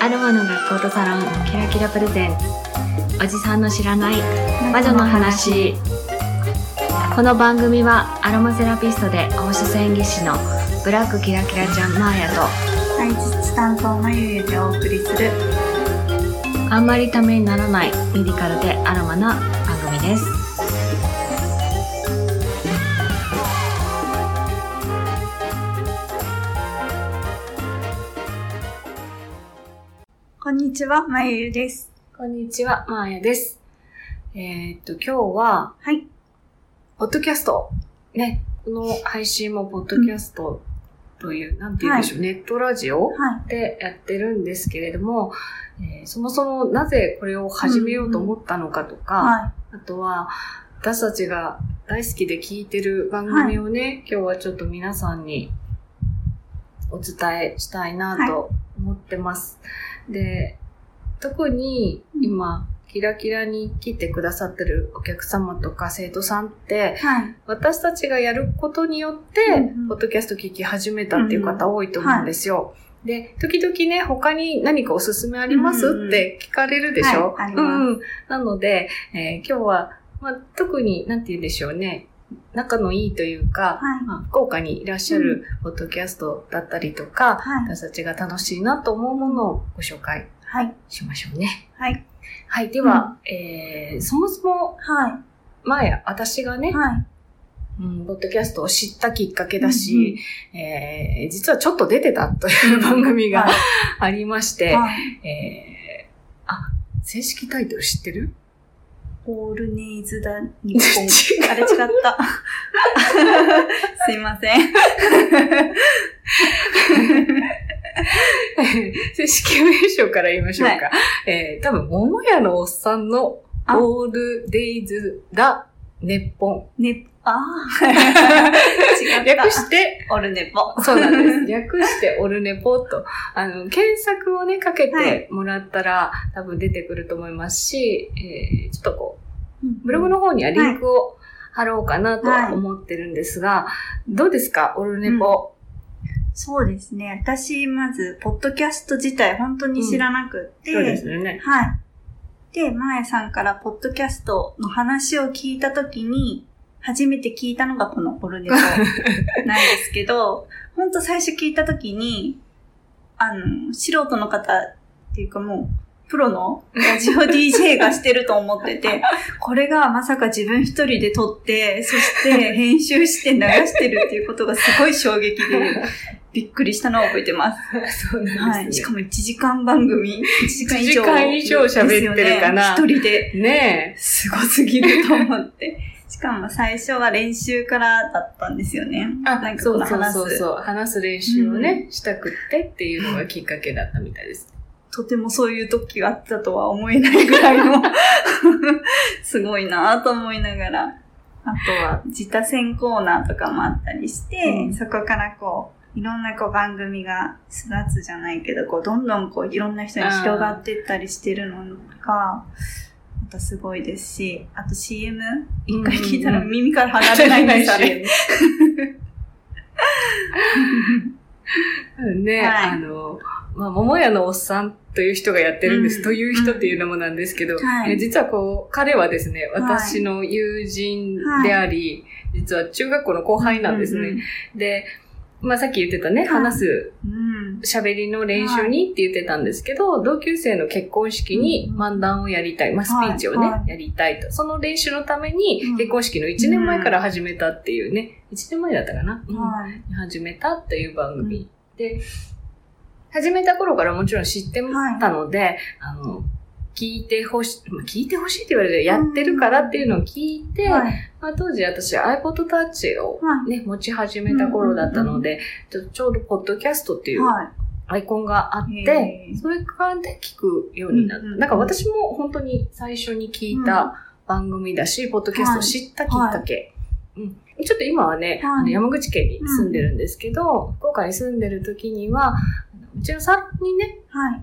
アロマの学校とサロンキラキラプレゼン。ツおじさんの知らない魔女の話。この番組はアロマセラピストで放射線技師のブラックキラキラちゃんマーヤと体質担当のゆゆでお送りする。あんまりためにならないメディカルでアロマな番組ですにちは、まゆゆです。こんにちはマーヤですえーっと今日ははい。ポッドキャストねこの配信もポッドキャストという、なんて言うんでしょう、ネットラジオはい。でやってるんですけれども、えーそもそもなぜこれを始めようと思ったのかとか、はあとは私たちが大好きで聞いてる番組をね、今日はちょっと皆さんにお伝えしたいなと思ってます。で、特に今、キラキラに来てくださってるお客様とか生徒さんって、い。はい。私たちがやることによって、うんうんポッドキャスト聞き始めたっていう方多いと思うんですよ。で、時々ね、他に何かおすすめあります、うんうんって聞かれるでしょ、はいうん。なので、えー今日は、まあ、特に、なんて言うんでしょうね。仲のいいというか、はいまあ、福岡にいらっしゃるポッドキャストだったりとか、はい。私たちが楽しいなと思うものをご紹介はい。しましょうね。はい。はい。では、えー、そもそもは前、私がね。うん、ポッドキャストを知ったきっかけだし、えー実はちょっと出てたという番組がはい ありまして、はい。えーあ、正式タイトル知ってる？オールネイズだ、日本。あれ違った。すいません。正式名称から言いましょうか。えー多分、桃屋のおっさんのあオールデイズだ日本。ね、ああ。違 った。略して、オルネポ。そうなんです。略してオルネポと、あの、検索をね、かけてもらったら、多分出てくると思いますし、えーちょっとこう、ブログの方にはリンクを貼ろうかなとは思ってるんですが、どうですかオルネポ？そうですね。私、まず、ポッドキャスト自体本当に知らなくって、そうですよね。はい。で、まえさんからポッドキャストの話を聞いたときに、初めて聞いたのがこのオルネポ なんですけど、ほんと最初聞いたときに、あの、素人の方っていうかもう、プロのラジオ DJ がしてると思ってて、これがまさか自分一人で撮って、そして編集して流してるっていうことがすごい衝撃で、びっくりしたのを覚えてます。そうなんですね。はい。しかも1時間番組、1時間以上。1時間以上喋ってるかな一人で。ねすごすぎると思って。しかも最初は練習からだったんですよね。え。あ、なんかそうそうこの話す。そうそう。話す練習をね、したくってっていうのがきっかけだったみたいです。とてもそういう時があったとは思えないぐらいの、すごいなぁと思いながら。あとは、自他戦コーナーとかもあったりして、うんそこからこう、いろんなこう番組が育つじゃないけど、こう、どんどんこう、いろんな人に広がっていったりしてるのが、またすごいですし、あと CM? 一回聞いたら耳から離れないんです、あれ。ね、はいあの、まあ、桃屋のおっさんという人がやってるんです。うんという人っていうのもなんですけど、はいえ実はこう、彼はですね、私の友人であり、実は中学校の後輩なんですね。うんで、まあ、さっき言ってたね、話すうん。喋りの練習にって言ってたんですけど、同級生の結婚式に漫談をやりたい。まあ、スピーチをね、はい。はいやりたいと。その練習のためにうん、結婚式の1年前から始めたっていうね、1年前だったかな、うん。はい。始めたっていう番組。で、始めた頃からもちろん知ってたので、あの、聞いてほしい、まあ聞いてほしいって言われて、やってるからっていうのを聞いて、はい。まあ、当時私 iPod Touch をはね、持ち始めた頃だったので、ちょちょうどポッドキャストってい。いうはい。アイコンがあっへてー、それからで聞くようになった。なんか私も本当に最初に聞いた番組だし、ポッドキャストを知ったきっかけ。うんちょっと今はね、はいあの山口県に住んでるんですけど、福岡に住んでる時には、うちのサロンにね、はい。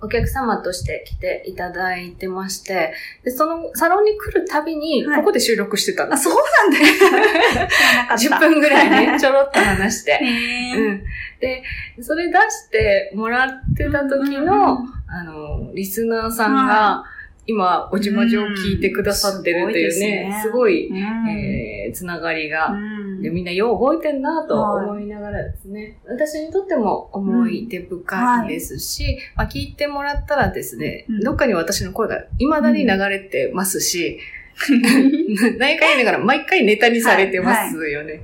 お客様として来ていただいてまして、で、そのサロンに来るたびに、はいここで収録してたんであ、す。そうなんだ。知らなかった。10分ぐらいね、ちょろっと話して。うん。で、それ出してもらってた時の、あの、リスナーさんが、今、おじまじを聞いてくださってるというね、すごい、えー、つながりが、で、みんなよう覚えてんなと思いながらですね、私にとっても思い出深いですし、まあ、聞いてもらったらですね、どっかに私の声が未だに流れてますし、何回言いながら毎回ネタにされてますよね。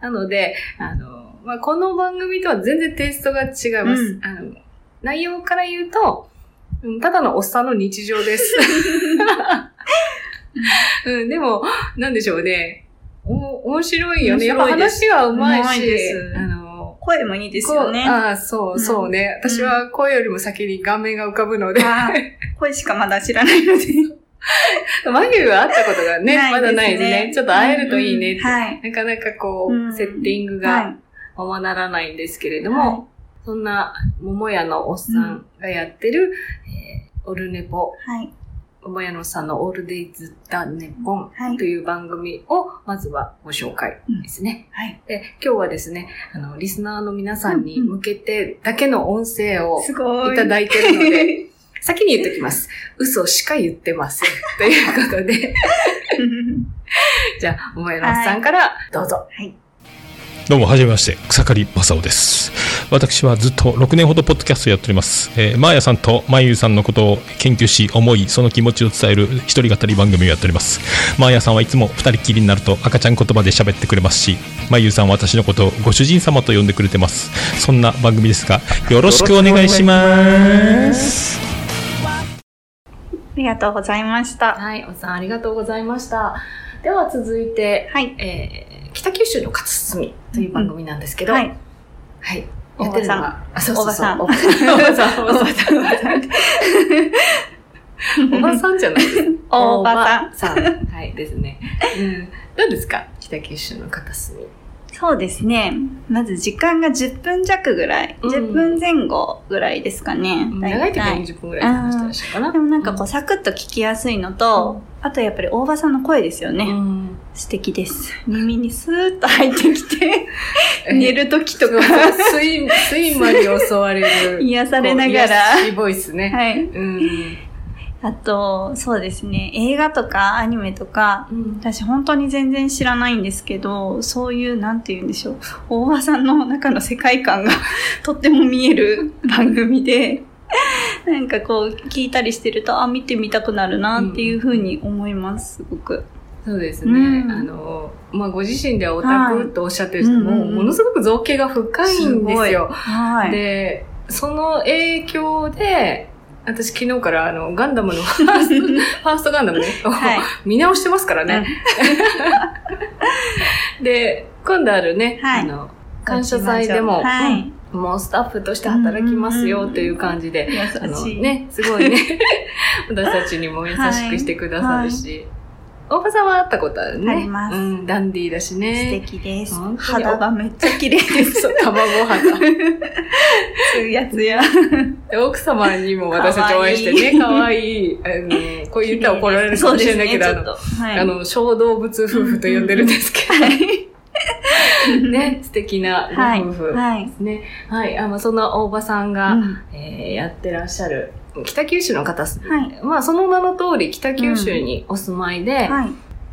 なので、あの、まあ、この番組とは全然テイストが違います。あの内容から言うと、ただのおっさんの日常です。うん、でも、なんでしょうね。お、面白いよね。やっぱ話はうまいし、あの、声もいいですよね。ああ、そう、そうね。私は声よりも先に顔面が浮かぶので。声しかまだ知らないので。マギュは会ったことがね、まだないですね。ちょっと会えるといいねって。なかなかこう、セッティングがままならないんですけれども、そんな桃屋のおっさんがやってる、えー、オルネポ。はい。桃屋のさんのオールデイズ・ダ・ネポンという番組をまずはご紹介ですね。はい。で、今日はですね、あの、リスナーの皆さんに向けてだけの音声をいただいてるので、先に言っときます。嘘しか言ってません。ということで じゃあ、桃屋のさんからどうぞ。はい。どうも、はじめまして、草刈正雄です。私はずっと6年ほどポッドキャストやっております。えー、マーヤさんとマユーさんのことを研究し、思い、その気持ちを伝える一人語り番組をやっております。マーヤさんはいつも二人きりになると赤ちゃん言葉で喋ってくれますし、マユーさんは私のことをご主人様と呼んでくれてます。そんな番組ですが、よろしくお願いします。ありがとうございました。はい、おさんありがとうございました。では続いて、はい、えー北九州の片隅という番組なんですけど、はい。はい。やってるのが、あ、そうそうそう。おばさん。おばさん、おばさん、おばさん。おばさんじゃないです。おばさん。はい、ですね。うん。どうですか？北九州の片隅。そうですね。まず時間が10分弱ぐらい、うん、10分前後ぐらいですかね。長い時は20分ぐらい話したらしいかな。でもなんかこうサクッと聞きやすいのと、うん、あとやっぱり大場さんの声ですよね。うん、素敵です。耳にスーッと入ってきて、寝る時とか。睡、睡魔に襲われる。癒されながら。いボイスね。はい。うんあと、そうですね、映画とかアニメとか、うん、私本当に全然知らないんですけど、そういう、なんて言うんでしょう、大場さんの中の世界観が とっても見える番組で、なんかこう、聞いたりしてると、あ、見てみたくなるなっていうふうに思います、すごく。そうですね。うん、あの、まあ、ご自身ではオタクとおっしゃってる人も、ものすごく造形が深いんですよ。はい、で、その影響で、私昨日からあの、ガンダムの ファースト、ファーストガンダムね、はい、見直してますからね。で、今度あるね、はい、あの、感謝祭でも、はい、もうスタッフとして働きますよという感じで、あのね、すごいね、私たちにも優しくしてくださるし、大場さんは会ったことあるね。あります。うん、ダンディーだしね。素敵です。肌がめっちゃ綺麗です。卵肌。つやつや。奥様にも私たちお会いしてね、かわいい。あの、こう言ったら怒られるかもしれないけど、ね、あの、はい、あの、小動物夫婦と呼んでるんですけど。ね、素敵なご夫婦ですね。はい。はい、あの、その大場さんが、うん、えー、やってらっしゃる、北九州の方、はい、まあその名の通り北九州にお住まいで、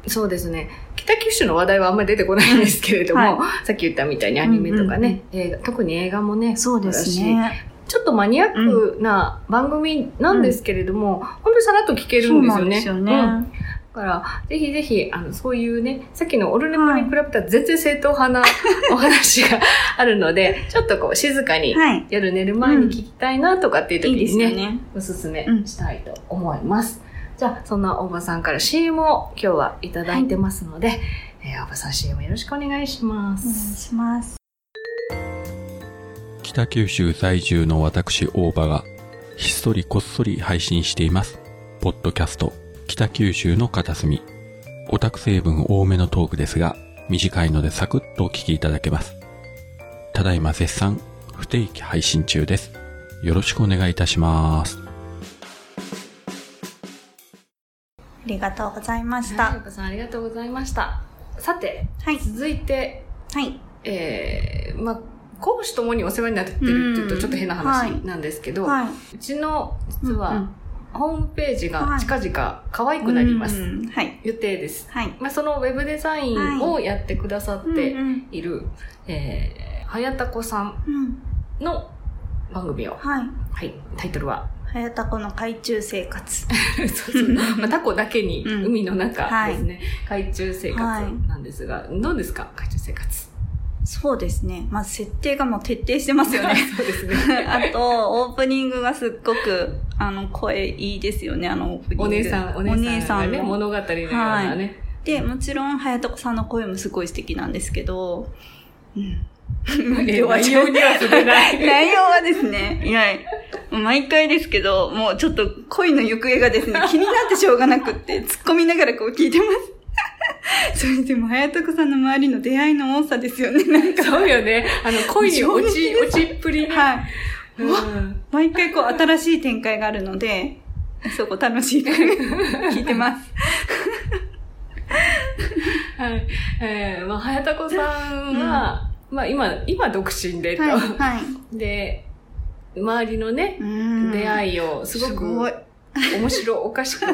そうですね、北九州の話題はあんまり出てこないんですけれども、はい、さっき言ったみたいにアニメとかね、うんうんうん、映画特に映画もね、そうですね。ちょっとマニアックな番組なんですけれども、うん、本当にさらっと聞けるんですよね。そうですよね。うんから、ぜひぜひ、あの、そういうね、さっきのオルネポに比べたら全然正統派な お話があるので、ちょっとこう静かに夜寝る前に聞きたいなとかっていう時にね、いいねおすすめしたいと思います。うん、じゃあ、そんな大場さんから CM を今日はいただいてますので、はい、えー、大場さん CM よろしくお願いします。お願いします。北九州在住の私大場がひっそりこっそり配信しています。ポッドキャスト北九州の片隅。オタク成分多めのトークですが、短いのでサクッとお聞きいただけます。ただいま絶賛不定期配信中です。よろしくお願いいたします。ありがとうございました。はい、さんありがとうございました。さて、はい、続いて、はい。えー、ま講師ともにお世話になってるっていうとちょっと変な話なんですけど、はい。うちの実うんはホームページが近々可愛くなります。うんはい。予定です。はい。まあ、そのウェブデザインをやってくださってうんいる、えー、はやたこさんうん。の番組を、はい。はい、タイトルは、はやたこの海中生活。そうそう まあ、タコだけにうん海の中ですね、海中生活なんですが、どうですか？海中生活。そうですね。まず設定がもう徹底してますよね。そうですね。あと、オープニングがすっごく、あの、声いいですよね、あのオープニング。お姉さん、お姉さんがね、の物語のようなね。で、もちろん、はやとこさんの声もすごい素敵なんですけど、うん。え内容には触れない。内容はですね、いや、毎回ですけど、もうちょっと恋の行方がですね、気になってしょうがなくって、突っ込みながらこう聞いてます。それでも、はやとこさんの周りの出会いの多さですよね、なんか。そうよね。あの、恋に落ち、上落ちっぷりね。はい。うん毎回こう、新しい展開があるので、そこ楽しい 聞いてます。はい。えー、まあ、はやたこさんは、まあ、今、今独身でと。はい、はい。で、周りのね、うん出会いをすごくごい。面白おかしく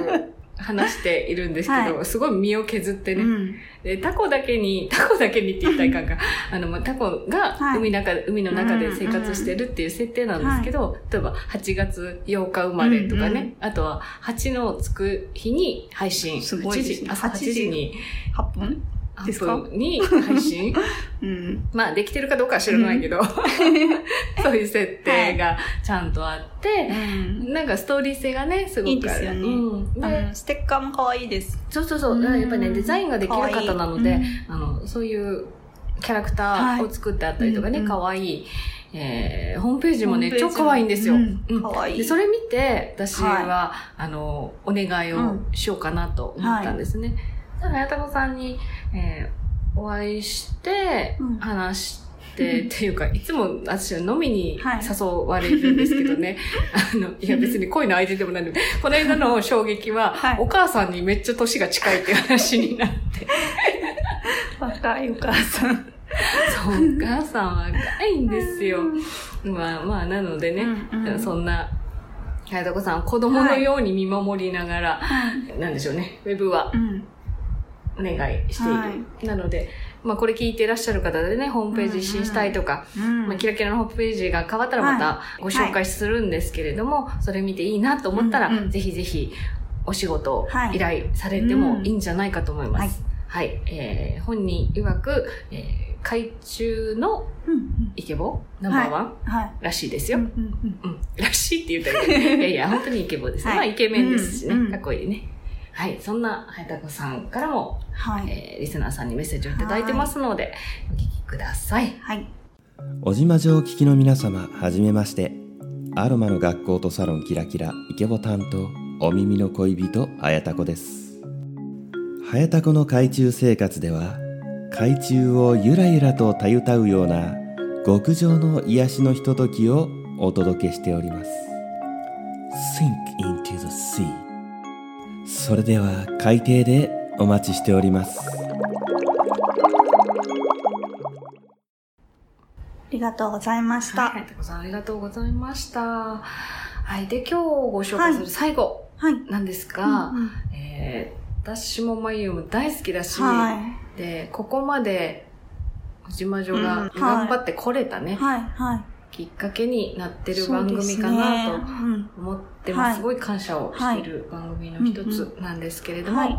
話しているんですけど、はすごい身を削ってね、うん。で、タコだけに、タコだけにって言ったらいかんか、あの、まあ、タコがはい。海中、海の中で生活してるっていう設定なんですけど、例えば8月8日生まれとかね、うんうんあとは8のつく日に配信、すごいね。8時、朝8時に、8分？アップに配信？うん。まあ、できてるかどうかは知らないけど、そういう設定がちゃんとあって、なんかストーリー性がね、すごくある。いいですよね。うん。ステッカーも可愛いです。そうそうそう。やっぱりね、デザインができる方なので、可愛いあの、そういうキャラクターを作ってあったりとかね、はい可愛いえー、ホームページもね、超可愛いんですよ。うん。うん。可愛い。で、それ見て、私は、あの、お願いをしようかなと思ったんですね。だから、やたこさんに、えーお会いしてうん、話して、っていうか、いつも私は飲みにはい誘われるんですけどね。あの、いや別に恋の相手でもないので、この間の衝撃は、はいお母さんにめっちゃ年が近いっていう話になって。若いお母さん。そう、お母さんは若いんですよ。まあまあ、なのでね、うんうんそんな、はやとこさん、子供のように見守りながら、なんでしょうね、ウェブはうん。お願いしている。はなので、まあこれ聞いていらっしゃる方でね、ホームページ一新したいとか、うんまあ、キラキラのホームページが変わったらまたご紹介するんですけれども、それ見ていいなと思ったら、うんうんぜひぜひお仕事をはい依頼されてもいいんじゃないかと思います。はい。えー、本人曰く、えー、海中のうん。イケボ？ナンバーワン、はい。らしいですよ。うんうんうん。らしいって言ったらいい、いやいや、本当にイケボですね。はいまあ、イケメンですしね。うんうんかっこいいね。はい。そんな、はやたこさんからも、はい。えー、リスナーさんにメッセージをいただいてますので、お聞きください。はい。小島城を聞きの皆様、はじめまして。アロマの学校とサロンキラキライケボ担当、お耳の恋人、はやたこです。はやたこの海中生活では、海中をゆらゆらとたゆたうような極上の癒しのひとときをお届けしております。Sink into the sea それでは海底でお待ちしております。ありがとうございました。はい、ありがとうございました。はい。で、今日ご紹介する最後はい。なんですが、うんうんえー私もまゆも大好きだし、はい。で、ここまで、島女うんがはい頑張ってこれたね、はい。はい。きっかけになってる番組かなとうん思っても、はいすごい感謝をしている番組の一つなんですけれども、はは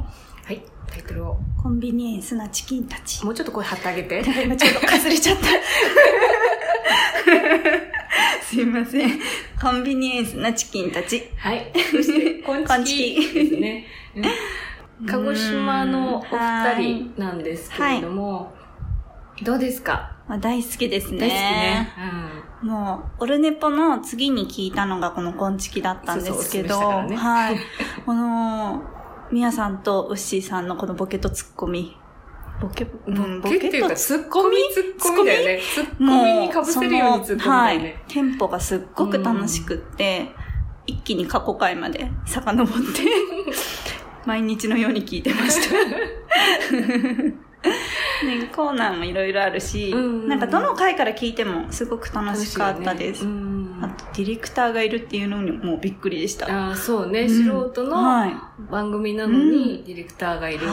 いい、タイトルを、コンビニエンスなチキンたち。もうちょっと声張ってあげて。今 ちょっとかすれちゃった。すいません。コンビニエンスなチキンたち。はい。そして、こんちちききですね。うん鹿児島のお二人なんですけれども、どうですか？まあ、大好きですね。大好きね。もう、オルネポの次に聞いたのがこのコンチキだったんですけど、ねはい。この、みやさんとウッシーさんのこのボケとツッコミ。ボケ、うん。ボケっていうか、ツッコミ？ツッコミ？ミだよね。ツッコミ？に被せるようにツッコミだよはいね。。テンポがすっごく楽しくって、一気に過去回まで遡って、毎日のように聞いてました。ね、コーナーもいろいろあるし、うんなんかどの回から聞いてもすごく楽しかったです。ね。うんあと、ディレクターがいるっていうのにもびっくりでした。あーそうね、うん。素人のはい。番組なのにディレクターがいるってね、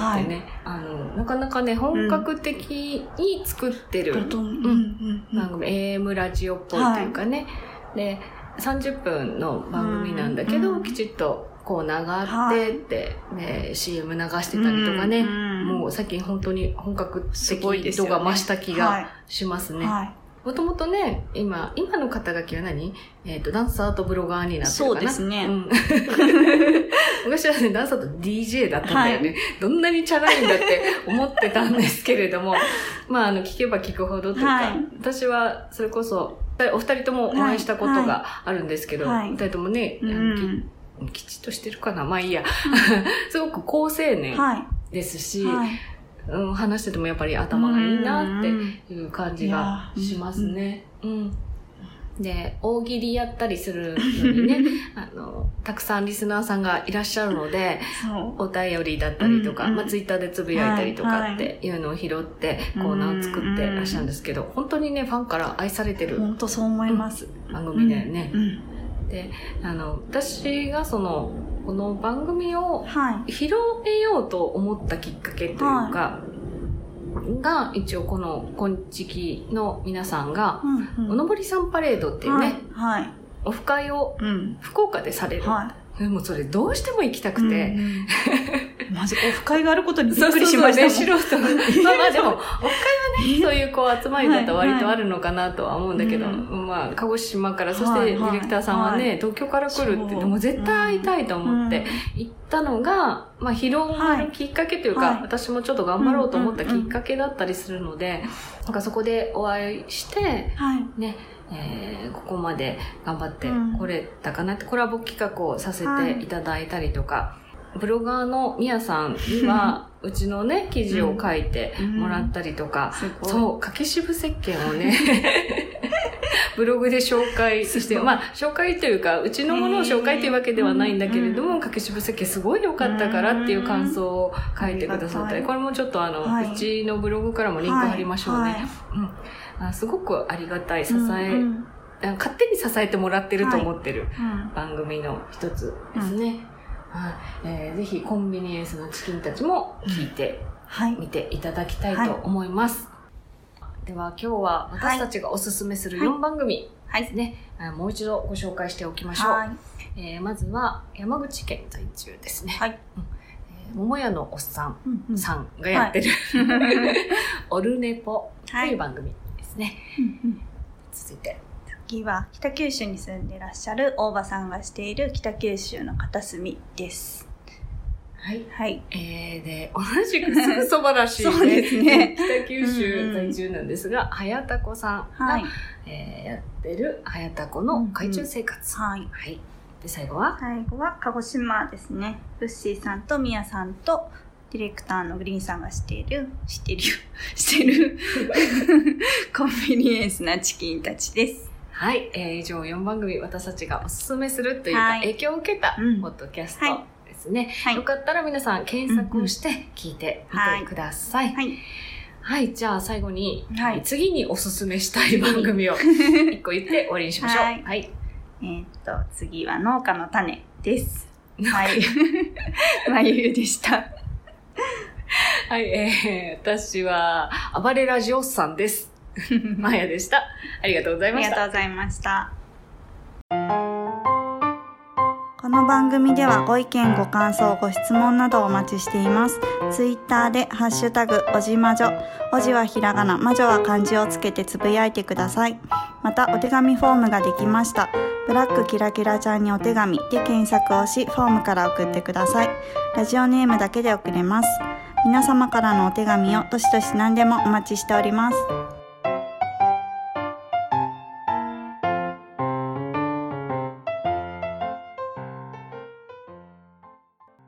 はい。あのなかなかね本格的に作ってるだと、う。ん、うん、うん。番組、AM ラジオっぽいというかね、で30分の番組なんだけど、うん。きちっとコーナーがあってって、ね、CM 流してたりとかね、うんもう最近本当に本格す的度が増した気がしますね。はい。もともとね、今、今の肩書きは何？えっ、と、ダンサーとブロガーになってるかな？そうですね。ん。昔はね、ダンサーと DJ だったんだよね。どんなにチャラいんだって思ってたんですけれども、まあ、あの、聞けば聞くほどというか、はい。私は、それこそ、お二人ともお会いしたことがあるんですけど、はい二人ともね。ききちっとしてるかなまあいいや。すごく好青年はい。ですし、はい。うん、話しててもやっぱり頭がいいなってうんいう感じがしますね。うん。で、大喜利やったりするのにね、あの、たくさんリスナーさんがいらっしゃるので。お便りだったりとか、うんうんまあ、ツイッターでつぶやいたりとかっていうのを拾ってコーナーを作ってらっしゃるんですけど、本当にね、ファンから愛されてる本当そう思います。番組だよねう。ん。で、あの、私がその、この番組をはい。拾えようと思ったきっかけというか、が一応この「こんちき」の皆さんがうんうんおのぼりさんパレードっていうね、はい。はい。オフ会をうん。福岡でされる、はでもそれどうしても行きたい。くて、うんうん。マジ、オフ会があることにびっそうくりしそうそうましたもん。ね素人まあまあでも。オフ会はねそういうこう集まりだったら割とあるのかなとは思うんだけど、はいまあ鹿児島からそしてはいディレクターさんはね、はい。東京から来るってそう。もう絶対会いたいと思って行ったのが、まあ、広まるきっかけというか、はい。私もちょっと頑張ろうと思ったきっかけだったりするので、なんかそこでお会いして、はい。ね、えーここまで頑張ってうん。これたかなって、コラボ企画をさせていただいたりとか、ブロガーのみやさんには、うちのね、記事を書いてもらったりとか、すごい。そう、掛け渋石鹸をね、ブログで紹介して、まあ、紹介というか、うちのものを紹介というわけではないんだけれども、掛け渋石鹸すごい良かったからっていう感想を書いてくださったり、うん。これもちょっとあの、はい。うちのブログからもリンク貼りましょうね。はい。うんあすごくありがたい支え、うん。うんあ勝手に支えてもらってると思ってるうん番組の一つですね。はい。えーぜひコンビニエンスのチキンたちも聞いてはい。見ていただきたいと思います。では今日は私たちがおすすめするはい。4番組はいですね、あもう一度ご紹介しておきましょう。はい。えーまずは山口県在住ですね。はい。えー桃屋のおっさんうんうん。さんがやってる、オルネポという番組ね。うんうん続いて。次は北九州に住んでいらっしゃる大場さんがしている北九州の片隅です。はい。はい。えー、で、同じくすぐそばらしい、そうですね 北九州在住なんですが、はやたこさんが、はい。えーやってるはやたこの海中生活。はい。はい。で、最後は、最後は鹿児島ですね。フッシーさんとミヤさんとディレクターのグリーンさんがしている、し てる、してるコンビニエンスなチキンたちです。はい、えー以上4番組、私たちがおすすめするというか、はい影響を受けたうんポッドキャスはいトですね。はいよかったら皆さん検索をして聞いてみてください。はい、はい。じゃあ最後に、はい次におすすめしたい番組を 一個言って終わりにしましょう。はいはい。えーっと、次は農家の種です。はい。まゆゆでした。はい、えー、私は、暴れラジオスさんです。マヤでした。ありがとうございました。ありがとうございました。この番組ではご意見、ご感想、ご質問などお待ちしています。ツイッターでハッシュタグ、おじまじょ。おじはひらがな、まじょは漢字をつけてつぶやいてください。また、お手紙フォームができました。ブラックキラキラちゃんにお手紙で検索をし、フォームから送ってください。ラジオネームだけで送れます。皆様からのお手紙をどしどし何でもお待ちしております。